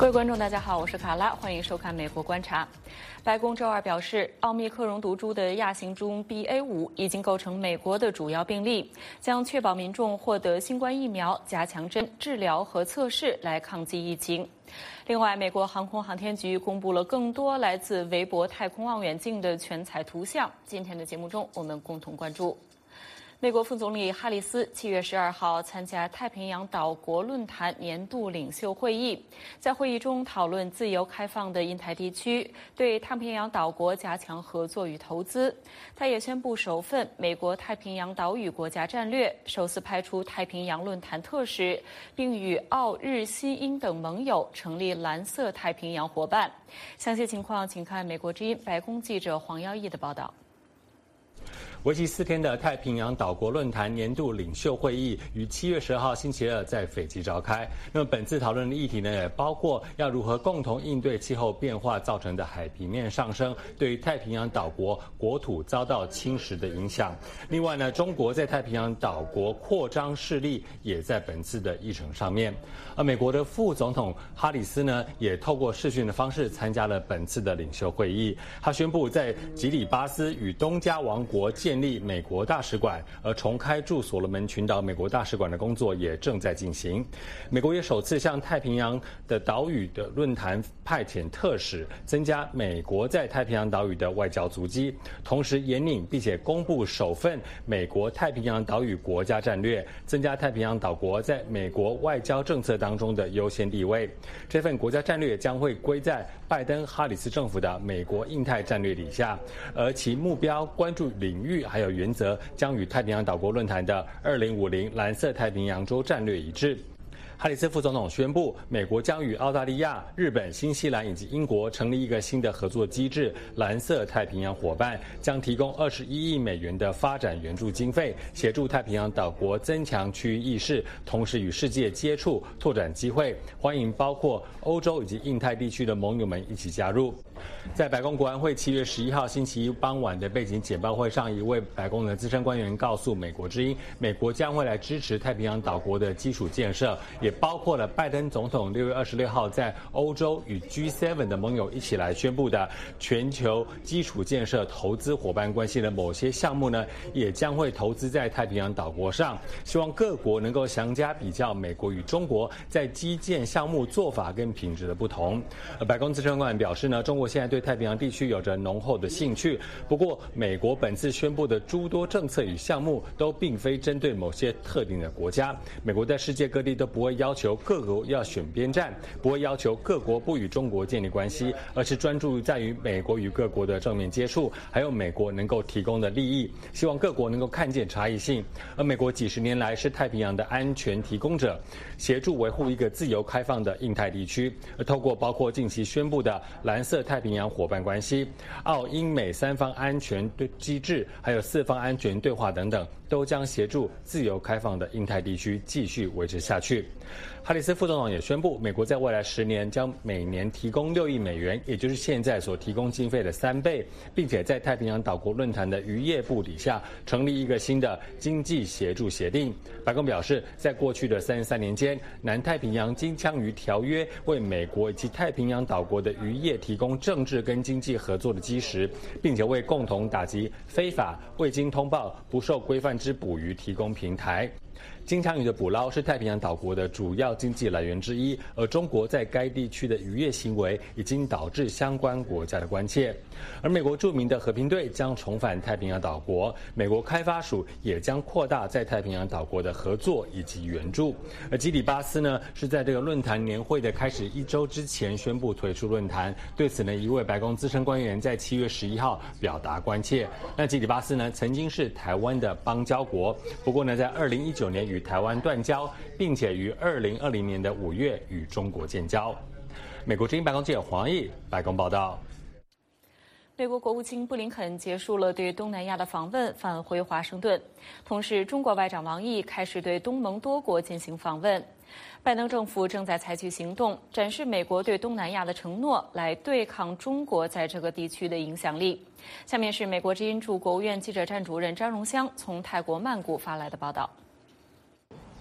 各位观众，大家好，我是卡拉，欢迎收看《美国观察》。白宫周二表示，奥密克戎毒株的亚型株 BA 五已经构成美国的主要病例，将确保民众获得新冠疫苗、加强针、治疗和测试来抗击疫情。另外，美国航空航天局公布了更多来自韦伯太空望远镜的全彩图像。今天的节目中，我们共同关注。美国副总理哈里斯七月十二号参加太平洋岛国论坛年度领袖会议，在会议中讨论自由开放的印太地区，对太平洋岛国加强合作与投资。他也宣布首份美国太平洋岛屿国家战略，首次派出太平洋论坛特使，并与澳、日、新、英等盟友成立蓝色太平洋伙伴。详细情况，请看美国之音白宫记者黄耀义的报道。为期四天的太平洋岛国论坛年度领袖会议于七月十二号星期二在斐济召开。那么本次讨论的议题呢，也包括要如何共同应对气候变化造成的海平面上升对太平洋岛国国土遭到侵蚀的影响。另外呢，中国在太平洋岛国扩张势力也在本次的议程上面。而美国的副总统哈里斯呢，也透过视讯的方式参加了本次的领袖会议。他宣布在吉里巴斯与东加王国建。建立美国大使馆，而重开驻所罗门群岛美国大使馆的工作也正在进行。美国也首次向太平洋的岛屿的论坛派遣特使，增加美国在太平洋岛屿的外交足迹，同时引领并且公布首份美国太平洋岛屿国家战略，增加太平洋岛国在美国外交政策当中的优先地位。这份国家战略将会归在拜登哈里斯政府的美国印太战略底下，而其目标关注领域。还有原则将与太平洋岛国论坛的二零五零蓝色太平洋洲战略一致。哈里斯副总统宣布，美国将与澳大利亚、日本、新西兰以及英国成立一个新的合作机制——蓝色太平洋伙伴，将提供二十一亿美元的发展援助经费，协助太平洋岛国增强区域意识，同时与世界接触、拓展机会，欢迎包括欧洲以及印太地区的盟友们一起加入。在白宫国安会七月十一号星期一傍晚的背景简报会上，一位白宫的资深官员告诉美国之音，美国将会来支持太平洋岛国的基础建设，也。包括了拜登总统六月二十六号在欧洲与 G7 的盟友一起来宣布的全球基础建设投资伙伴关系的某些项目呢，也将会投资在太平洋岛国上。希望各国能够详加比较美国与中国在基建项目做法跟品质的不同。白宫资深官表示呢，中国现在对太平洋地区有着浓厚的兴趣。不过，美国本次宣布的诸多政策与项目都并非针对某些特定的国家。美国在世界各地都不会。要求各国要选边站，不会要求各国不与中国建立关系，而是专注于在于美国与各国的正面接触，还有美国能够提供的利益。希望各国能够看见差异性。而美国几十年来是太平洋的安全提供者，协助维护一个自由开放的印太地区。而透过包括近期宣布的蓝色太平洋伙伴关系、澳英美三方安全对机制，还有四方安全对话等等。都将协助自由开放的印太地区继续维持下去。哈里斯副总统也宣布，美国在未来十年将每年提供六亿美元，也就是现在所提供经费的三倍，并且在太平洋岛国论坛的渔业部底下成立一个新的经济协助协定。白宫表示，在过去的三十三年间，南太平洋金枪鱼条约为美国以及太平洋岛国的渔业提供政治跟经济合作的基石，并且为共同打击非法、未经通报、不受规范。之捕鱼提供平台。金枪鱼的捕捞是太平洋岛国的主要经济来源之一，而中国在该地区的渔业行为已经导致相关国家的关切。而美国著名的和平队将重返太平洋岛国，美国开发署也将扩大在太平洋岛国的合作以及援助。而基里巴斯呢，是在这个论坛年会的开始一周之前宣布退出论坛。对此呢，一位白宫资深官员在七月十一号表达关切。那基里巴斯呢，曾经是台湾的邦交国，不过呢，在二零一九年与台湾断交，并且于二零二零年的五月与中国建交。美国之音白宫记者黄毅白宫报道。美国国务卿布林肯结束了对东南亚的访问，返回华盛顿。同时，中国外长王毅开始对东盟多国进行访问。拜登政府正在采取行动，展示美国对东南亚的承诺，来对抗中国在这个地区的影响力。下面是美国之音驻国务院记者站主任张荣香从泰国曼谷发来的报道。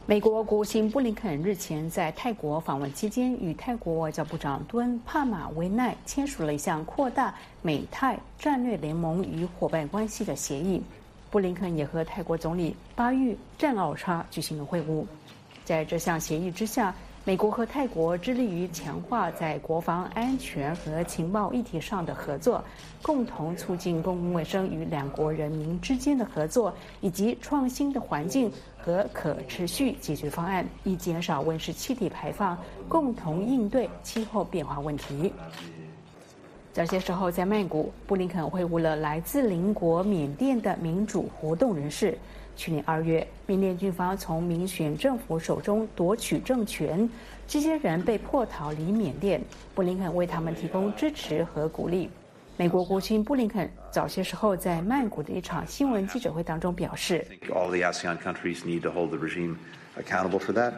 美国国务卿布林肯日前在泰国访问期间，与泰国外交部长敦帕马维奈签署了一项扩大美泰战略联盟与伙伴关系的协议。布林肯也和泰国总理巴育战奥差举行了会晤。在这项协议之下，美国和泰国致力于强化在国防安全和情报议题上的合作，共同促进公共卫生与两国人民之间的合作，以及创新的环境和可持续解决方案，以减少温室气体排放，共同应对气候变化问题。早些时候，在曼谷，布林肯会晤了来自邻国缅甸的民主活动人士。去年二月，缅甸军方从民选政府手中夺取政权，这些人被迫逃离缅甸。布林肯为他们提供支持和鼓励。美国国务卿布林肯早些时候在曼谷的一场新闻记者会当中表示：“All the ASEAN countries need to hold the regime accountable for that,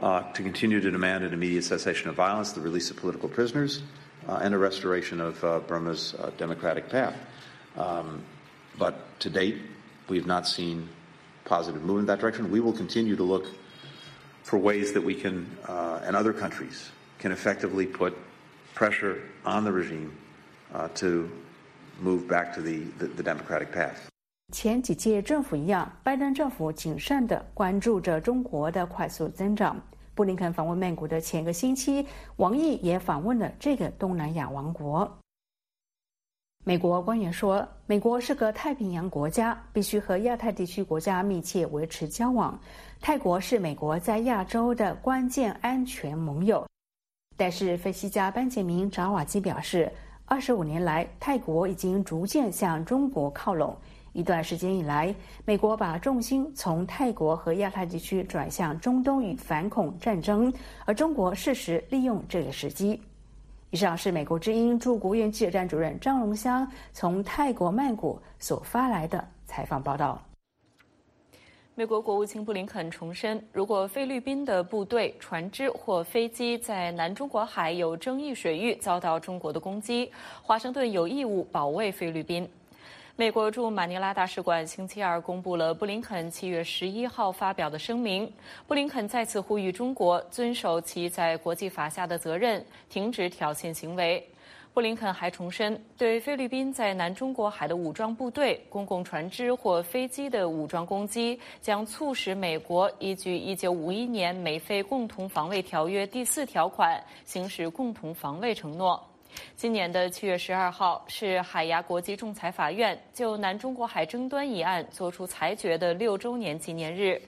uh, to continue to demand an immediate cessation of violence, the release of political prisoners, uh, and a restoration of uh, Burma's uh, democratic path. Um, but to date, we have not seen.” positive move in that direction. We will continue to look for ways that we can, uh, and other countries can effectively put pressure on the regime uh, to move back to the, the, the democratic path. 前几届政府一样，拜登政府谨慎地关注着中国的快速增长。布林肯访问曼谷的前个星期，王毅也访问了这个东南亚王国。 美国官员说，美国是个太平洋国家，必须和亚太地区国家密切维持交往。泰国是美国在亚洲的关键安全盟友。但是，分析家班杰明·扎瓦基表示，二十五年来，泰国已经逐渐向中国靠拢。一段时间以来，美国把重心从泰国和亚太地区转向中东与反恐战争，而中国适时利用这个时机。以上是美国之音驻国务院记者站主任张荣香从泰国曼谷所发来的采访报道。美国国务卿布林肯重申，如果菲律宾的部队、船只或飞机在南中国海有争议水域遭到中国的攻击，华盛顿有义务保卫菲律宾。美国驻马尼拉大使馆星期二公布了布林肯七月十一号发表的声明。布林肯再次呼吁中国遵守其在国际法下的责任，停止挑衅行为。布林肯还重申，对菲律宾在南中国海的武装部队、公共船只或飞机的武装攻击，将促使美国依据一九五一年美菲共同防卫条约第四条款行使共同防卫承诺。今年的七月十二号是海牙国际仲裁法院就南中国海争端一案作出裁决的六周年纪念日。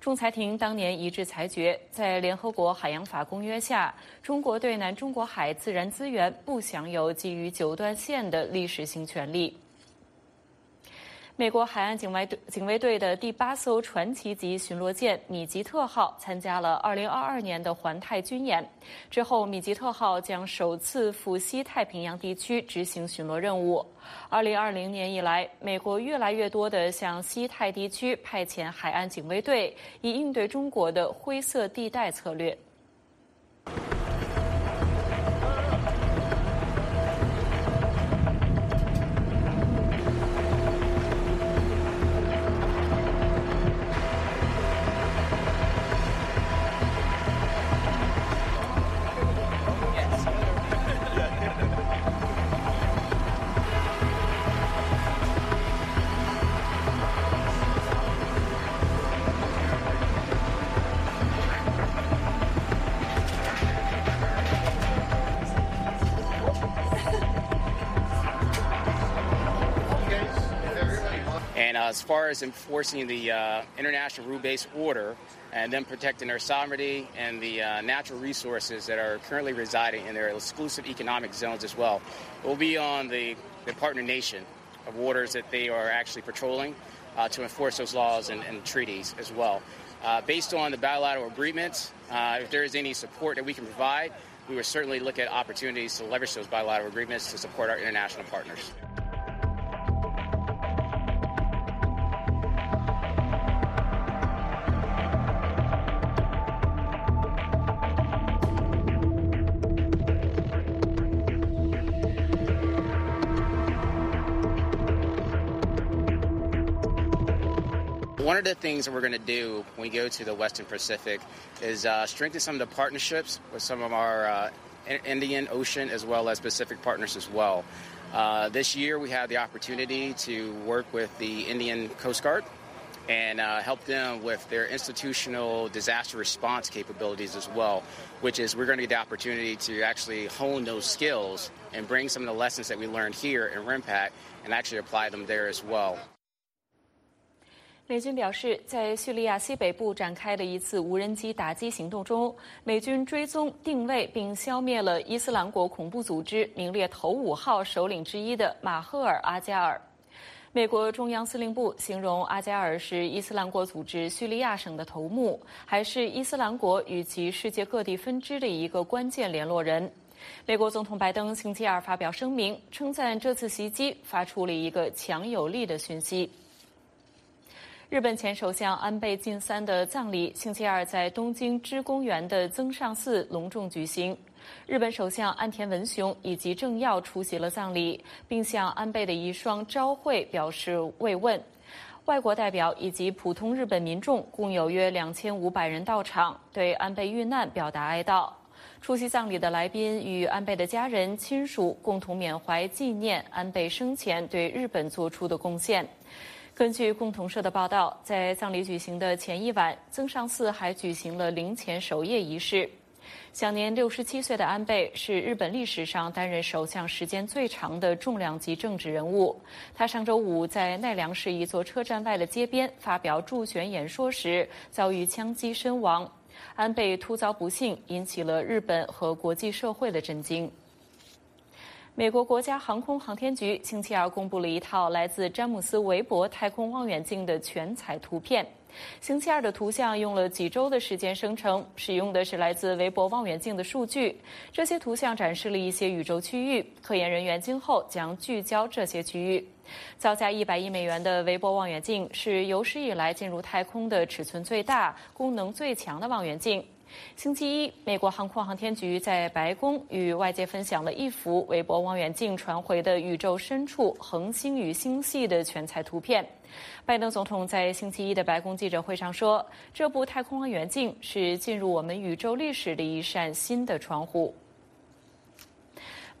仲裁庭当年一致裁决，在联合国海洋法公约下，中国对南中国海自然资源不享有基于九段线的历史性权利。美国海岸警卫队警卫队的第八艘传奇级巡逻舰“米吉特号”参加了2022年的环太军演。之后，“米吉特号”将首次赴西太平洋地区执行巡逻任务。2020年以来，美国越来越多地向西太地区派遣海岸警卫队，以应对中国的灰色地带策略。As far as enforcing the uh, international rule-based order and then protecting their sovereignty and the uh, natural resources that are currently residing in their exclusive economic zones as well. It will be on the, the partner nation of waters that they are actually patrolling uh, to enforce those laws and, and treaties as well. Uh, based on the bilateral agreements, uh, if there is any support that we can provide, we will certainly look at opportunities to leverage those bilateral agreements to support our international partners. One of the things that we're going to do when we go to the Western Pacific is uh, strengthen some of the partnerships with some of our uh, Indian Ocean as well as Pacific partners as well. Uh, this year, we had the opportunity to work with the Indian Coast Guard and uh, help them with their institutional disaster response capabilities as well, which is we're going to get the opportunity to actually hone those skills and bring some of the lessons that we learned here in RIMPAC and actually apply them there as well. 美军表示，在叙利亚西北部展开的一次无人机打击行动中，美军追踪、定位并消灭了伊斯兰国恐怖组织名列头五号首领之一的马赫尔·阿加尔。美国中央司令部形容阿加尔是伊斯兰国组织叙利亚省的头目，还是伊斯兰国与其世界各地分支的一个关键联络人。美国总统拜登星期二发表声明，称赞这次袭击发出了一个强有力的讯息。日本前首相安倍晋三的葬礼星期二在东京知公园的增上寺隆重举行。日本首相岸田文雄以及政要出席了葬礼，并向安倍的遗孀昭惠表示慰问。外国代表以及普通日本民众共有约两千五百人到场，对安倍遇难表达哀悼。出席葬礼的来宾与安倍的家人亲属共同缅怀纪念安倍生前对日本做出的贡献。根据共同社的报道，在葬礼举行的前一晚，增上寺还举行了灵前守夜仪式。享年六十七岁的安倍是日本历史上担任首相时间最长的重量级政治人物。他上周五在奈良市一座车站外的街边发表助选演说时遭遇枪击身亡。安倍突遭不幸，引起了日本和国际社会的震惊。美国国家航空航天局星期二公布了一套来自詹姆斯·韦伯太空望远镜的全彩图片。星期二的图像用了几周的时间生成，使用的是来自韦伯望远镜的数据。这些图像展示了一些宇宙区域，科研人员今后将聚焦这些区域。造价一百亿美元的韦伯望远镜是有史以来进入太空的尺寸最大、功能最强的望远镜。星期一，美国航空航天局在白宫与外界分享了一幅韦伯望远镜传回的宇宙深处恒星与星系的全彩图片。拜登总统在星期一的白宫记者会上说：“这部太空望远镜是进入我们宇宙历史的一扇新的窗户。”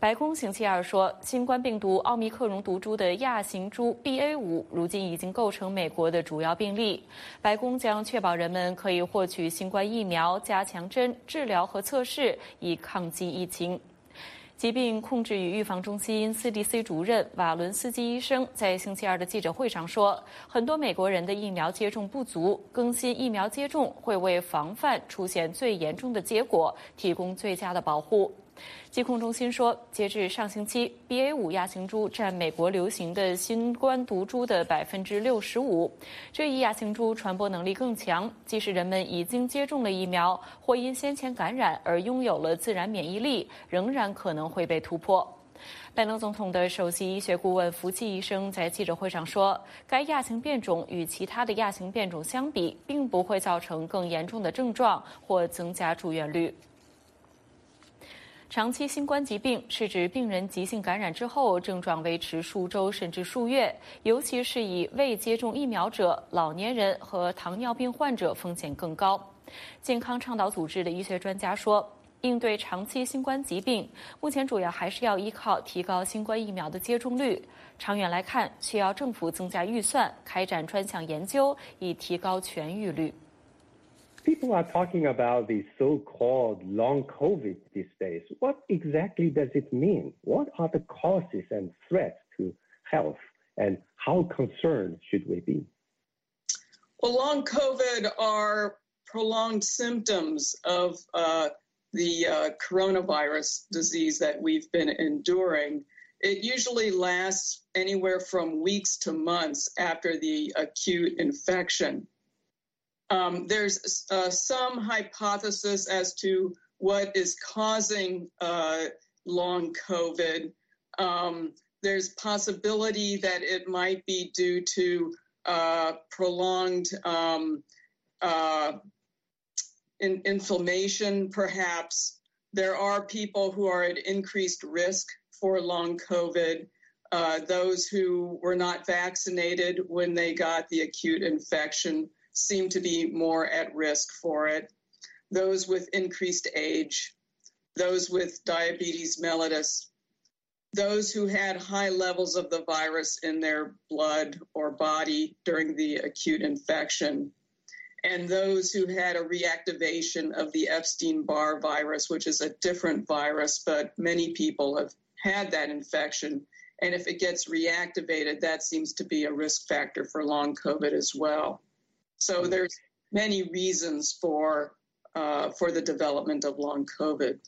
白宫星期二说，新冠病毒奥密克戎毒株的亚型株 BA 五如今已经构成美国的主要病例。白宫将确保人们可以获取新冠疫苗、加强针、治疗和测试，以抗击疫情。疾病控制与预防中心 CDC 主任瓦伦斯基医生在星期二的记者会上说，很多美国人的疫苗接种不足，更新疫苗接种会为防范出现最严重的结果提供最佳的保护。疾控中心说，截至上星期，BA 五亚型株占美国流行的新冠毒株的百分之六十五。这一亚型株传播能力更强，即使人们已经接种了疫苗或因先前感染而拥有了自然免疫力，仍然可能会被突破。拜登总统的首席医学顾问福奇医生在记者会上说，该亚型变种与其他的亚型变种相比，并不会造成更严重的症状或增加住院率。长期新冠疾病是指病人急性感染之后症状维持数周甚至数月，尤其是以未接种疫苗者、老年人和糖尿病患者风险更高。健康倡导组织的医学专家说，应对长期新冠疾病，目前主要还是要依靠提高新冠疫苗的接种率。长远来看，需要政府增加预算，开展专项研究，以提高痊愈率。People are talking about the so-called long COVID these days. What exactly does it mean? What are the causes and threats to health, and how concerned should we be? Well, long COVID are prolonged symptoms of uh, the uh, coronavirus disease that we've been enduring. It usually lasts anywhere from weeks to months after the acute infection. Um, there's uh, some hypothesis as to what is causing uh, long COVID. Um, there's possibility that it might be due to uh, prolonged um, uh, in, inflammation, perhaps. There are people who are at increased risk for long COVID. Uh, those who were not vaccinated when they got the acute infection seem to be more at risk for it. Those with increased age, those with diabetes mellitus, those who had high levels of the virus in their blood or body during the acute infection, and those who had a reactivation of the Epstein Barr virus, which is a different virus, but many people have had that infection. And if it gets reactivated, that seems to be a risk factor for long COVID as well. So there's many reasons for uh, for the development of long COVID.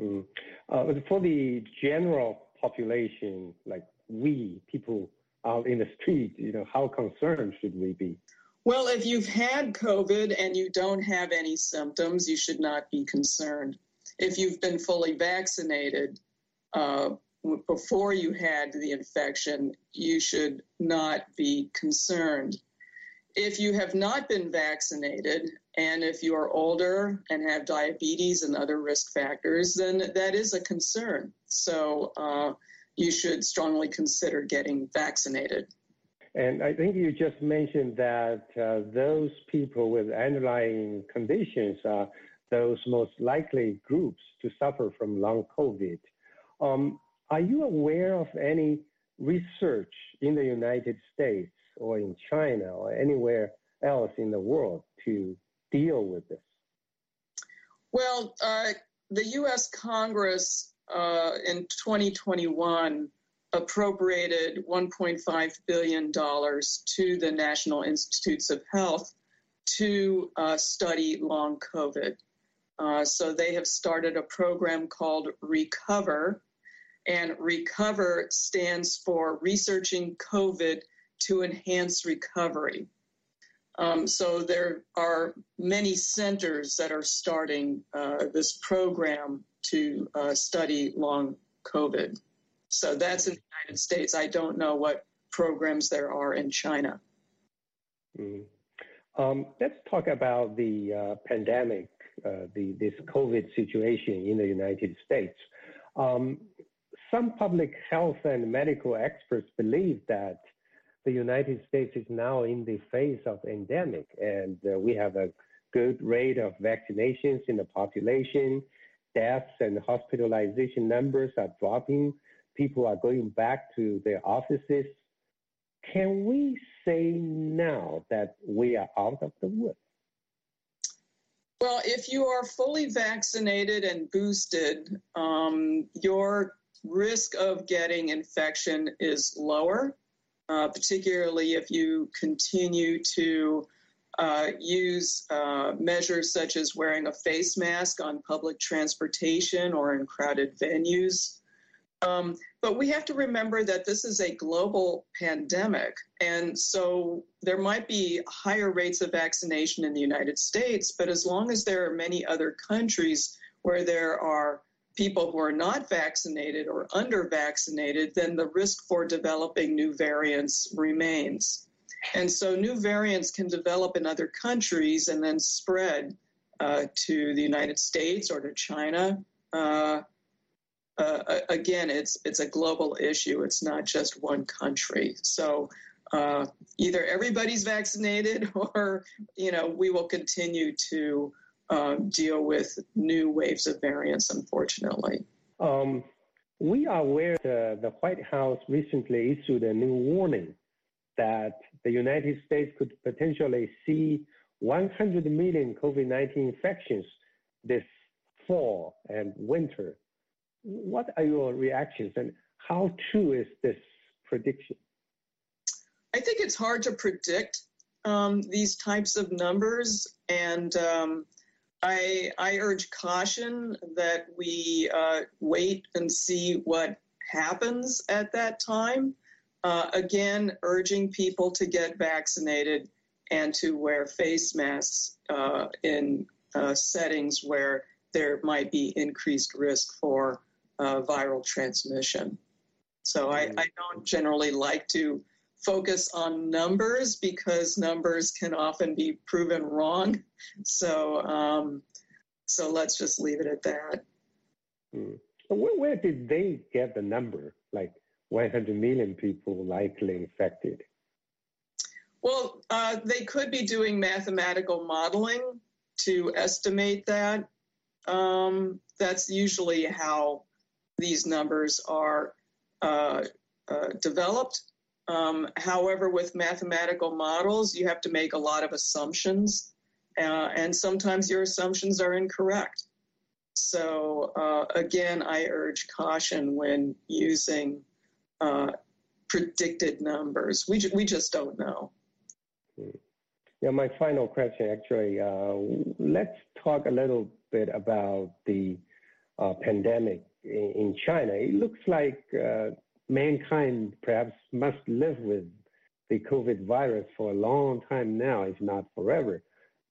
Mm. Uh, for the general population, like we people out in the street, you know, how concerned should we be? Well, if you've had COVID and you don't have any symptoms, you should not be concerned. If you've been fully vaccinated uh, before you had the infection, you should not be concerned. If you have not been vaccinated and if you are older and have diabetes and other risk factors, then that is a concern. So uh, you should strongly consider getting vaccinated. And I think you just mentioned that uh, those people with underlying conditions are those most likely groups to suffer from long COVID. Um, are you aware of any research in the United States or in China or anywhere else in the world to deal with this? Well, uh, the U.S. Congress uh, in 2021 appropriated $1.5 billion to the National Institutes of Health to uh, study long COVID. Uh, so they have started a program called Recover, and Recover stands for Researching COVID to Enhance Recovery. Um, so there are many centers that are starting uh, this program to uh, study long COVID. So that's in the United States. I don't know what programs there are in China. Mm. Um, let's talk about the uh, pandemic, uh, the, this COVID situation in the United States. Um, some public health and medical experts believe that the United States is now in the phase of endemic, and uh, we have a good rate of vaccinations in the population. Deaths and hospitalization numbers are dropping. People are going back to their offices. Can we say now that we are out of the woods? Well, if you are fully vaccinated and boosted, um, your risk of getting infection is lower uh, particularly if you continue to uh, use uh, measures such as wearing a face mask on public transportation or in crowded venues. Um, but we have to remember that this is a global pandemic. And so there might be higher rates of vaccination in the United States, but as long as there are many other countries where there are people who are not vaccinated or under vaccinated, then the risk for developing new variants remains. And so new variants can develop in other countries and then spread uh, to the United States or to China. Uh, uh, again, it's it's a global issue. It's not just one country. So uh, either everybody's vaccinated, or you know, we will continue to um, deal with new waves of variants, unfortunately. Um, we are aware that the White House recently issued a new warning that the United States could potentially see 100 million COVID 19 infections this fall and winter. What are your reactions and how true is this prediction? I think it's hard to predict um, these types of numbers, and um, I, I urge caution that we uh, wait and see what happens at that time. Uh, again, urging people to get vaccinated and to wear face masks uh, in uh, settings where there might be increased risk for uh, viral transmission. So I, I don't generally like to focus on numbers because numbers can often be proven wrong. So, um, so let's just leave it at that. Hmm. Where, where, did they get the number? Like 100 million people likely infected? Well, uh, they could be doing mathematical modeling to estimate that. Um, that's usually how these numbers are uh, uh, developed. Um, however, with mathematical models, you have to make a lot of assumptions, uh, and sometimes your assumptions are incorrect. So, uh, again, I urge caution when using uh, predicted numbers. We, we just don't know. Yeah, my final question actually, uh, let's talk a little bit about the uh, pandemic in, in, China. It looks like uh, mankind perhaps must live with the COVID virus for a long time now, if not forever.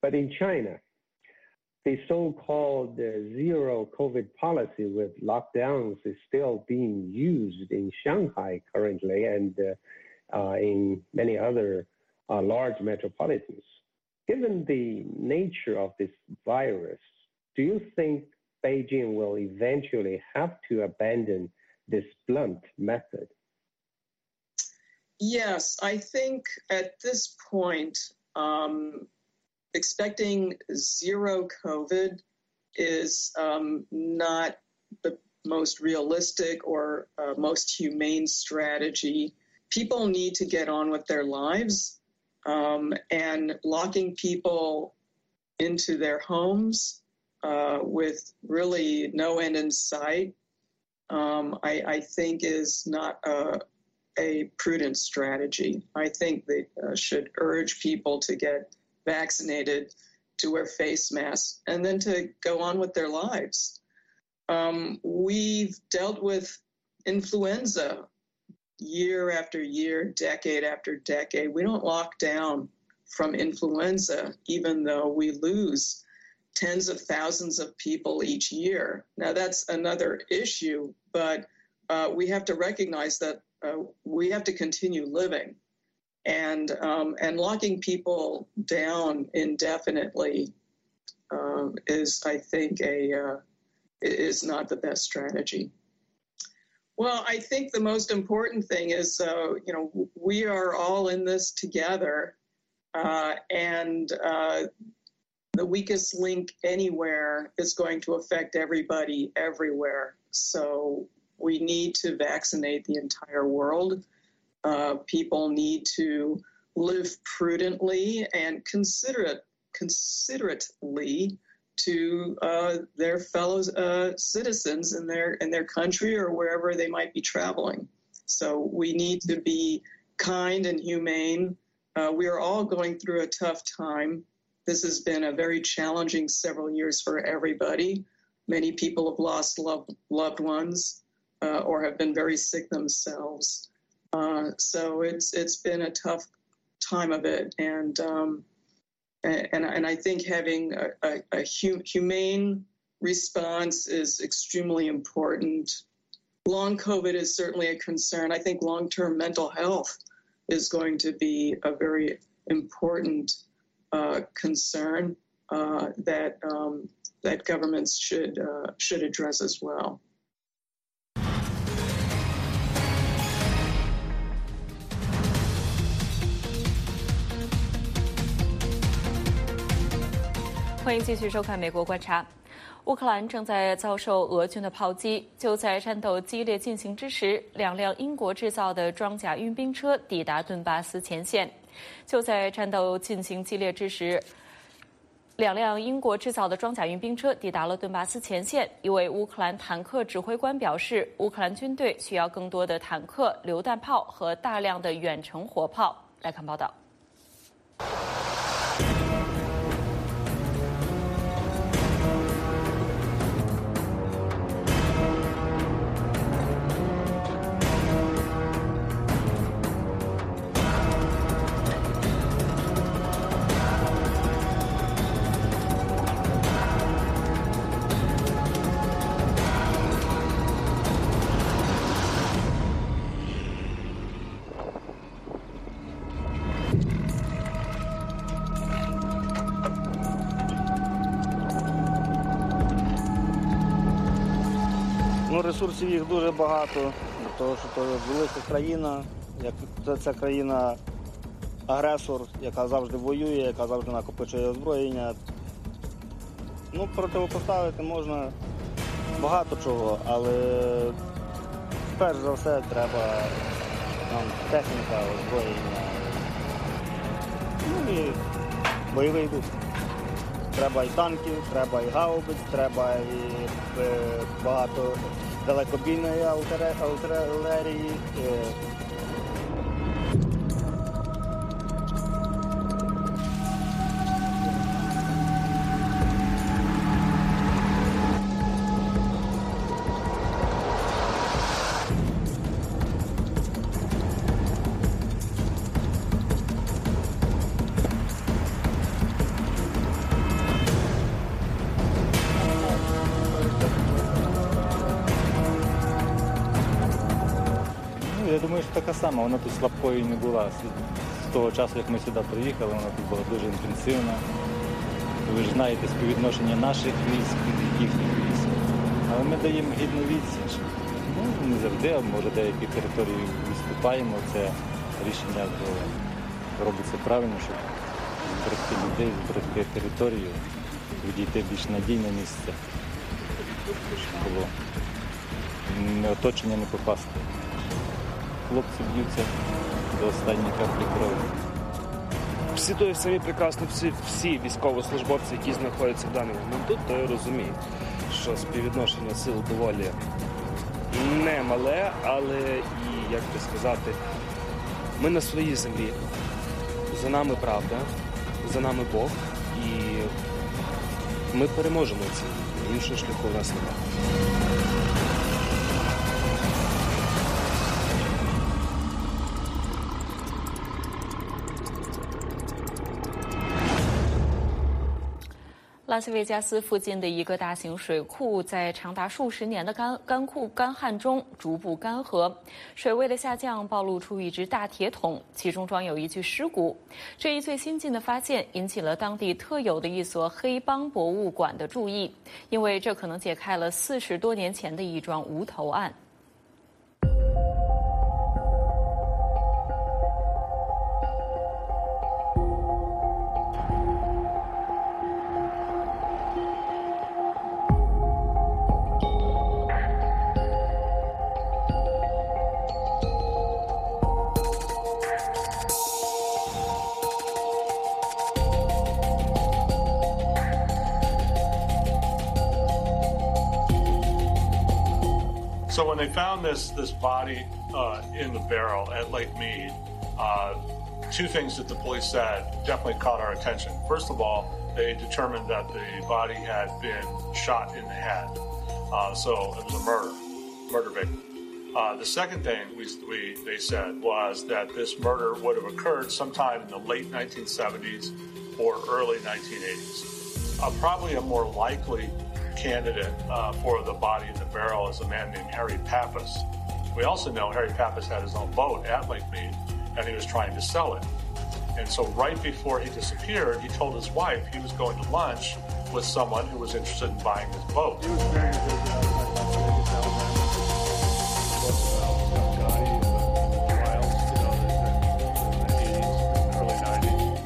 But in China, the so-called uh, zero COVID policy with lockdowns is still being used in Shanghai currently and uh, uh, in many other uh, large metropolitans. Given the nature of this virus, do you think Beijing will eventually have to abandon this blunt method? Yes, I think at this point, um, expecting zero COVID is um, not the most realistic or uh, most humane strategy. People need to get on with their lives, um, and locking people into their homes uh, with really no end in sight, um, I, I, think is not a, a, prudent strategy. I think they uh, should urge people to get vaccinated, to wear face masks, and then to go on with their lives. Um, we've dealt with influenza year after year, decade after decade. We don't lock down from influenza, even though we lose tens of thousands of people each year. Now, that's another issue, but uh, we have to recognize that uh, we have to continue living and um, and locking people down indefinitely um, is, I think, a uh, is not the best strategy. Well, I think the most important thing is, uh, you know, we are all in this together, uh, and the weakest link anywhere is going to affect everybody everywhere. So we need to vaccinate the entire world. Uh, people need to live prudently and considerate, considerately to uh, their fellow uh, citizens in their in their country or wherever they might be traveling. So we need to be kind and humane. Uh, we are all going through a tough time. This has been a very challenging several years for everybody. Many people have lost loved, loved ones uh, or have been very sick themselves. Uh, so it's it's been a tough time of it, and um, and and I think having a, a, a humane response is extremely important. Long COVID is certainly a concern. I think long term mental health is going to be a very important concern uh, that um, that governments should uh, should address as well. 欢迎继续收看《美国观察》。乌克兰正在遭受俄军的炮击。就在战斗激烈进行之时，两辆英国制造的装甲运兵车抵达顿巴斯前线。就在战斗进行激烈之时，两辆英国制造的装甲运兵车抵达了顿巴斯前线。一位乌克兰坦克指挥官表示，乌克兰军队需要更多的坦克、榴弹炮和大量的远程火炮。来看报道。Ресурсів їх дуже багато, тому що то велика країна, як це, це країна агресор, яка завжди воює, яка завжди накопичує озброєння. Ну, противопоставити можна багато чого, але перш за все треба нам техніка, озброєння. Ну і бойовий дух. Треба і танків, треба і гаубиць, треба і е, багато далекобійної артиле- артилерії. сама. Вона тут слабкою не була. З- того часу, як ми сюди приїхали, вона тут була дуже інтенсивна. Ви ж знаєте співвідношення наших військ і їхніх військ. Але ми даємо гідну відсіч. Ну, не завжди, а може деякі території відступаємо. Це рішення робиться правильно, щоб зберегти людей, зберегти територію, відійти більш надійне місце, щоб було оточення не попасти. Хлопці б'ються до останньої каплі крові. всі той самі прекрасно, всі, всі військовослужбовці, які знаходяться в даний момент тут, то розуміють, що співвідношення сил доволі не мале, але і як би сказати, ми на своїй землі. За нами правда, за нами Бог, і ми переможемо ці. Іншого шляху у нас немає. 拉斯维加斯附近的一个大型水库，在长达数十年的干干库干旱中逐步干涸，水位的下降暴露出一只大铁桶，其中装有一具尸骨。这一最新近的发现引起了当地特有的一所黑帮博物馆的注意，因为这可能解开了四十多年前的一桩无头案。This body uh, in the barrel at Lake Mead, uh, two things that the police said definitely caught our attention. First of all, they determined that the body had been shot in the head, uh, so it was a murder, murder victim. Uh, the second thing we, we they said was that this murder would have occurred sometime in the late 1970s or early 1980s. Uh, probably a more likely candidate uh, for the body in the barrel is a man named Harry Pappas. We also know Harry Pappas had his own boat at Lake Mead, and he was trying to sell it. And so, right before he disappeared, he told his wife he was going to lunch with someone who was interested in buying his boat.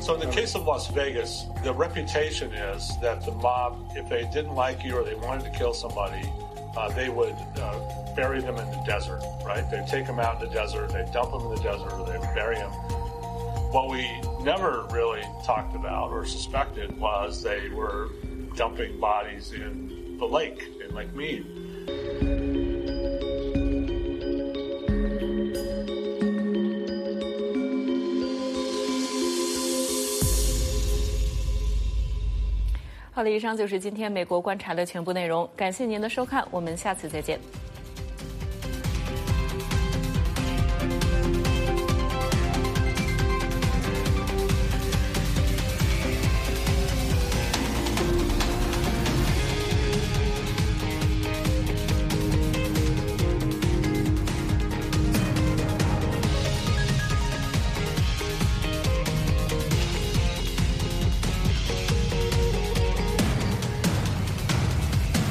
So in the case of Las Vegas, the reputation is that the mob, if they didn't like you or they wanted to kill somebody, uh, they would uh, bury them in the desert, right? They'd take them out in the desert, they'd dump them in the desert, or they'd bury them. What we never really talked about or suspected was they were dumping bodies in the lake, in Lake Mead.《好了，以上就是今天美国观察的全部内容，感谢您的收看，我们下次再见。